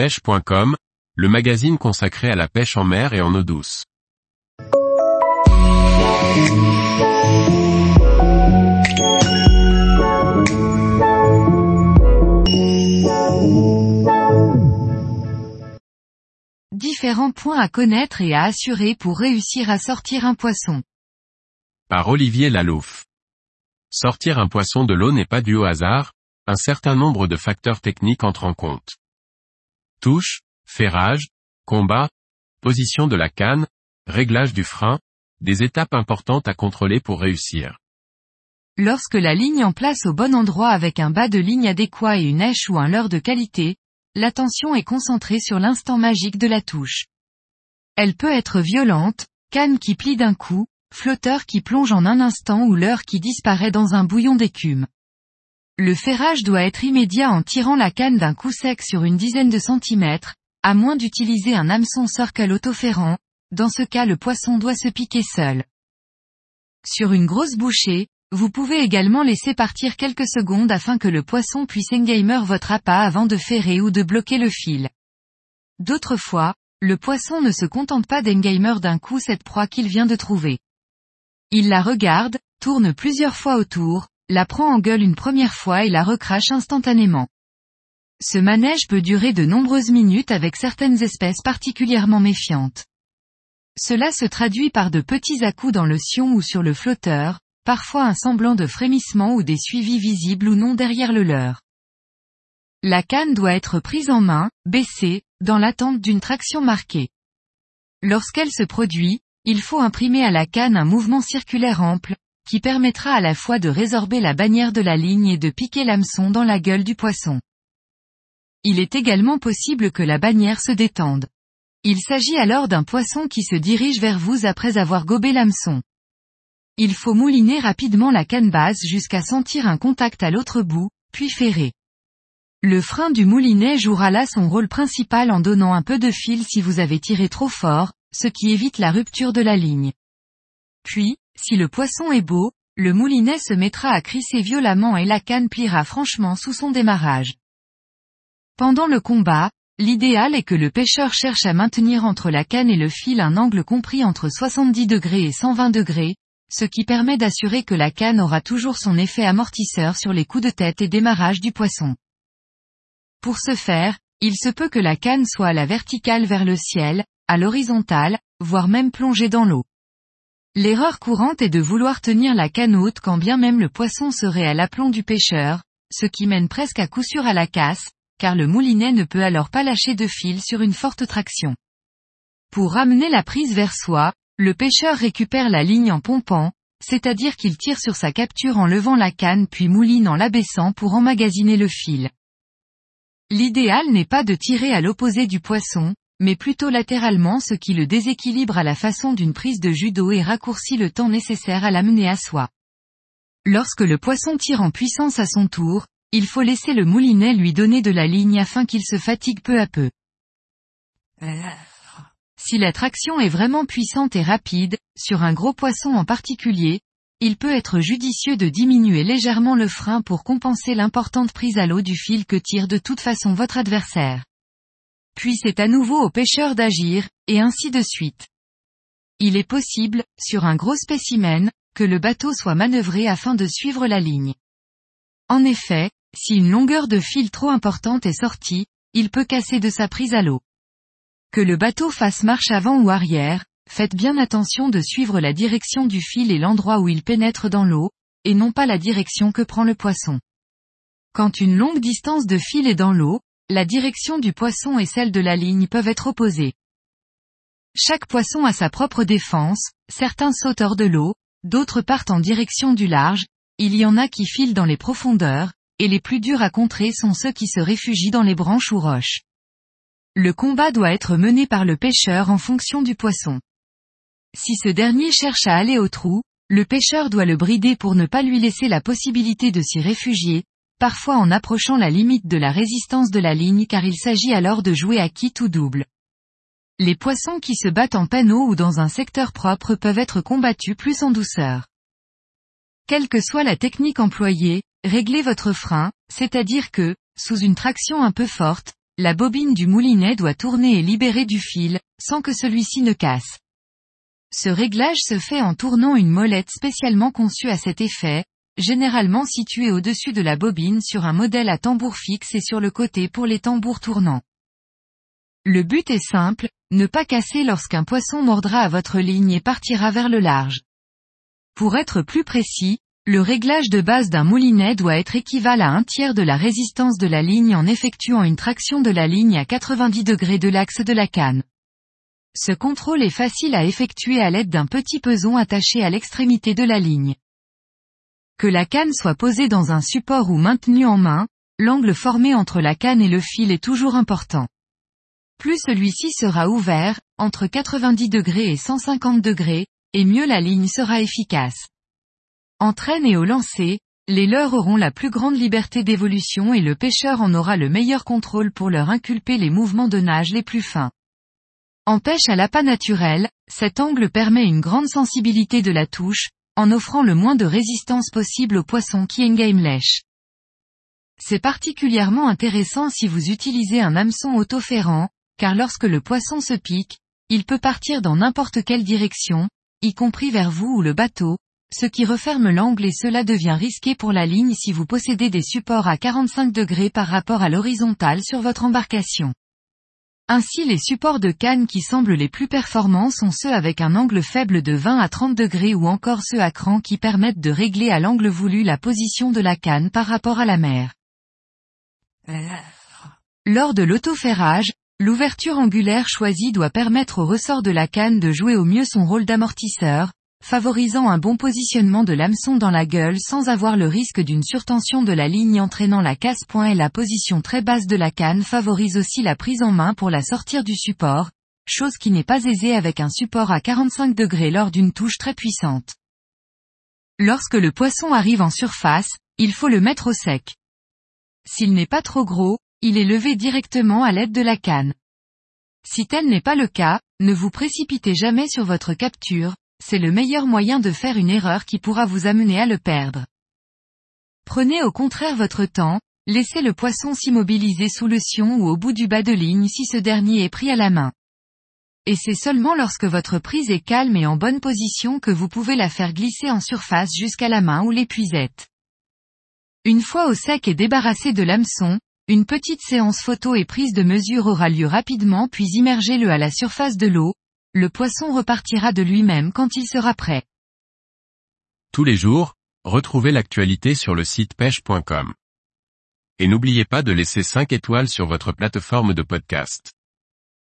pêche.com, le magazine consacré à la pêche en mer et en eau douce. Différents points à connaître et à assurer pour réussir à sortir un poisson. Par Olivier Lalouf. Sortir un poisson de l'eau n'est pas dû au hasard, un certain nombre de facteurs techniques entrent en compte. Touche, ferrage, combat, position de la canne, réglage du frein, des étapes importantes à contrôler pour réussir. Lorsque la ligne en place au bon endroit avec un bas de ligne adéquat et une èche ou un leurre de qualité, l'attention est concentrée sur l'instant magique de la touche. Elle peut être violente, canne qui plie d'un coup, flotteur qui plonge en un instant ou leurre qui disparaît dans un bouillon d'écume. Le ferrage doit être immédiat en tirant la canne d'un coup sec sur une dizaine de centimètres, à moins d'utiliser un hameçon circle autoferrant, dans ce cas le poisson doit se piquer seul. Sur une grosse bouchée, vous pouvez également laisser partir quelques secondes afin que le poisson puisse engamer votre appât avant de ferrer ou de bloquer le fil. D'autres fois, le poisson ne se contente pas d'engamer d'un coup cette proie qu'il vient de trouver. Il la regarde, tourne plusieurs fois autour, la prend en gueule une première fois et la recrache instantanément. Ce manège peut durer de nombreuses minutes avec certaines espèces particulièrement méfiantes. Cela se traduit par de petits à-coups dans le sion ou sur le flotteur, parfois un semblant de frémissement ou des suivis visibles ou non derrière le leurre. La canne doit être prise en main, baissée, dans l'attente d'une traction marquée. Lorsqu'elle se produit, il faut imprimer à la canne un mouvement circulaire ample, qui permettra à la fois de résorber la bannière de la ligne et de piquer l'hameçon dans la gueule du poisson. Il est également possible que la bannière se détende. Il s'agit alors d'un poisson qui se dirige vers vous après avoir gobé l'hameçon. Il faut mouliner rapidement la canne basse jusqu'à sentir un contact à l'autre bout, puis ferrer. Le frein du moulinet jouera là son rôle principal en donnant un peu de fil si vous avez tiré trop fort, ce qui évite la rupture de la ligne. Puis, si le poisson est beau, le moulinet se mettra à crisser violemment et la canne pliera franchement sous son démarrage. Pendant le combat, l'idéal est que le pêcheur cherche à maintenir entre la canne et le fil un angle compris entre 70 degrés et 120 degrés, ce qui permet d'assurer que la canne aura toujours son effet amortisseur sur les coups de tête et démarrage du poisson. Pour ce faire, il se peut que la canne soit à la verticale vers le ciel, à l'horizontale, voire même plongée dans l'eau. L'erreur courante est de vouloir tenir la canne haute quand bien même le poisson serait à l'aplomb du pêcheur, ce qui mène presque à coup sûr à la casse, car le moulinet ne peut alors pas lâcher de fil sur une forte traction. Pour ramener la prise vers soi, le pêcheur récupère la ligne en pompant, c'est-à-dire qu'il tire sur sa capture en levant la canne puis mouline en l'abaissant pour emmagasiner le fil. L'idéal n'est pas de tirer à l'opposé du poisson, mais plutôt latéralement ce qui le déséquilibre à la façon d'une prise de judo et raccourcit le temps nécessaire à l'amener à soi. Lorsque le poisson tire en puissance à son tour, il faut laisser le moulinet lui donner de la ligne afin qu'il se fatigue peu à peu. Si la traction est vraiment puissante et rapide, sur un gros poisson en particulier, il peut être judicieux de diminuer légèrement le frein pour compenser l'importante prise à l'eau du fil que tire de toute façon votre adversaire puis c'est à nouveau au pêcheur d'agir, et ainsi de suite. Il est possible, sur un gros spécimen, que le bateau soit manœuvré afin de suivre la ligne. En effet, si une longueur de fil trop importante est sortie, il peut casser de sa prise à l'eau. Que le bateau fasse marche avant ou arrière, faites bien attention de suivre la direction du fil et l'endroit où il pénètre dans l'eau, et non pas la direction que prend le poisson. Quand une longue distance de fil est dans l'eau, la direction du poisson et celle de la ligne peuvent être opposées. Chaque poisson a sa propre défense, certains sautent hors de l'eau, d'autres partent en direction du large, il y en a qui filent dans les profondeurs, et les plus durs à contrer sont ceux qui se réfugient dans les branches ou roches. Le combat doit être mené par le pêcheur en fonction du poisson. Si ce dernier cherche à aller au trou, le pêcheur doit le brider pour ne pas lui laisser la possibilité de s'y réfugier, parfois en approchant la limite de la résistance de la ligne car il s'agit alors de jouer à quitte ou double. Les poissons qui se battent en panneau ou dans un secteur propre peuvent être combattus plus en douceur. Quelle que soit la technique employée, réglez votre frein, c'est-à-dire que, sous une traction un peu forte, la bobine du moulinet doit tourner et libérer du fil, sans que celui-ci ne casse. Ce réglage se fait en tournant une molette spécialement conçue à cet effet, généralement située au-dessus de la bobine sur un modèle à tambour fixe et sur le côté pour les tambours tournants. Le but est simple, ne pas casser lorsqu'un poisson mordra à votre ligne et partira vers le large. Pour être plus précis, le réglage de base d'un moulinet doit être équivalent à un tiers de la résistance de la ligne en effectuant une traction de la ligne à 90 degrés de l'axe de la canne. Ce contrôle est facile à effectuer à l'aide d'un petit peson attaché à l'extrémité de la ligne. Que la canne soit posée dans un support ou maintenue en main, l'angle formé entre la canne et le fil est toujours important. Plus celui-ci sera ouvert, entre 90 degrés et 150 degrés, et mieux la ligne sera efficace. En traîne et au lancer, les leurres auront la plus grande liberté d'évolution et le pêcheur en aura le meilleur contrôle pour leur inculper les mouvements de nage les plus fins. En pêche à l'appât naturel, cet angle permet une grande sensibilité de la touche, en offrant le moins de résistance possible aux poissons qui engame lèche. C'est particulièrement intéressant si vous utilisez un hameçon autoférant, car lorsque le poisson se pique, il peut partir dans n'importe quelle direction, y compris vers vous ou le bateau, ce qui referme l'angle et cela devient risqué pour la ligne si vous possédez des supports à 45 degrés par rapport à l'horizontale sur votre embarcation. Ainsi les supports de canne qui semblent les plus performants sont ceux avec un angle faible de 20 à 30 degrés ou encore ceux à cran qui permettent de régler à l'angle voulu la position de la canne par rapport à la mer. Lors de l'autoferrage, l'ouverture angulaire choisie doit permettre au ressort de la canne de jouer au mieux son rôle d'amortisseur, favorisant un bon positionnement de l'hameçon dans la gueule sans avoir le risque d'une surtension de la ligne entraînant la casse-point et la position très basse de la canne favorise aussi la prise en main pour la sortir du support, chose qui n'est pas aisée avec un support à 45 degrés lors d'une touche très puissante. Lorsque le poisson arrive en surface, il faut le mettre au sec. S'il n'est pas trop gros, il est levé directement à l'aide de la canne. Si tel n'est pas le cas, ne vous précipitez jamais sur votre capture, c'est le meilleur moyen de faire une erreur qui pourra vous amener à le perdre. Prenez au contraire votre temps, laissez le poisson s'immobiliser sous le sion ou au bout du bas de ligne si ce dernier est pris à la main. Et c'est seulement lorsque votre prise est calme et en bonne position que vous pouvez la faire glisser en surface jusqu'à la main ou l'épuisette. Une fois au sec et débarrassé de l'hameçon, une petite séance photo et prise de mesure aura lieu rapidement puis immergez-le à la surface de l'eau, le poisson repartira de lui-même quand il sera prêt. Tous les jours, retrouvez l'actualité sur le site pêche.com. Et n'oubliez pas de laisser 5 étoiles sur votre plateforme de podcast.